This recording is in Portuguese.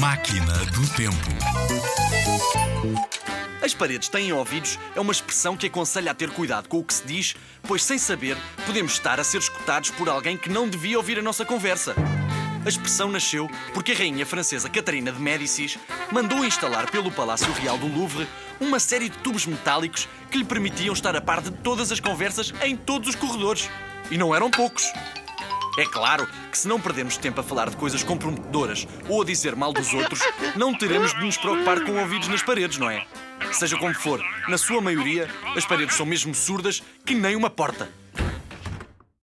Máquina do Tempo. As paredes têm ouvidos é uma expressão que aconselha a ter cuidado com o que se diz, pois sem saber podemos estar a ser escutados por alguém que não devia ouvir a nossa conversa. A expressão nasceu porque a rainha francesa Catarina de Médicis mandou instalar pelo Palácio Real do Louvre uma série de tubos metálicos que lhe permitiam estar a par de todas as conversas em todos os corredores. E não eram poucos. É claro que se não perdermos tempo a falar de coisas comprometedoras ou a dizer mal dos outros, não teremos de nos preocupar com ouvidos nas paredes, não é? Seja como for, na sua maioria, as paredes são mesmo surdas que nem uma porta.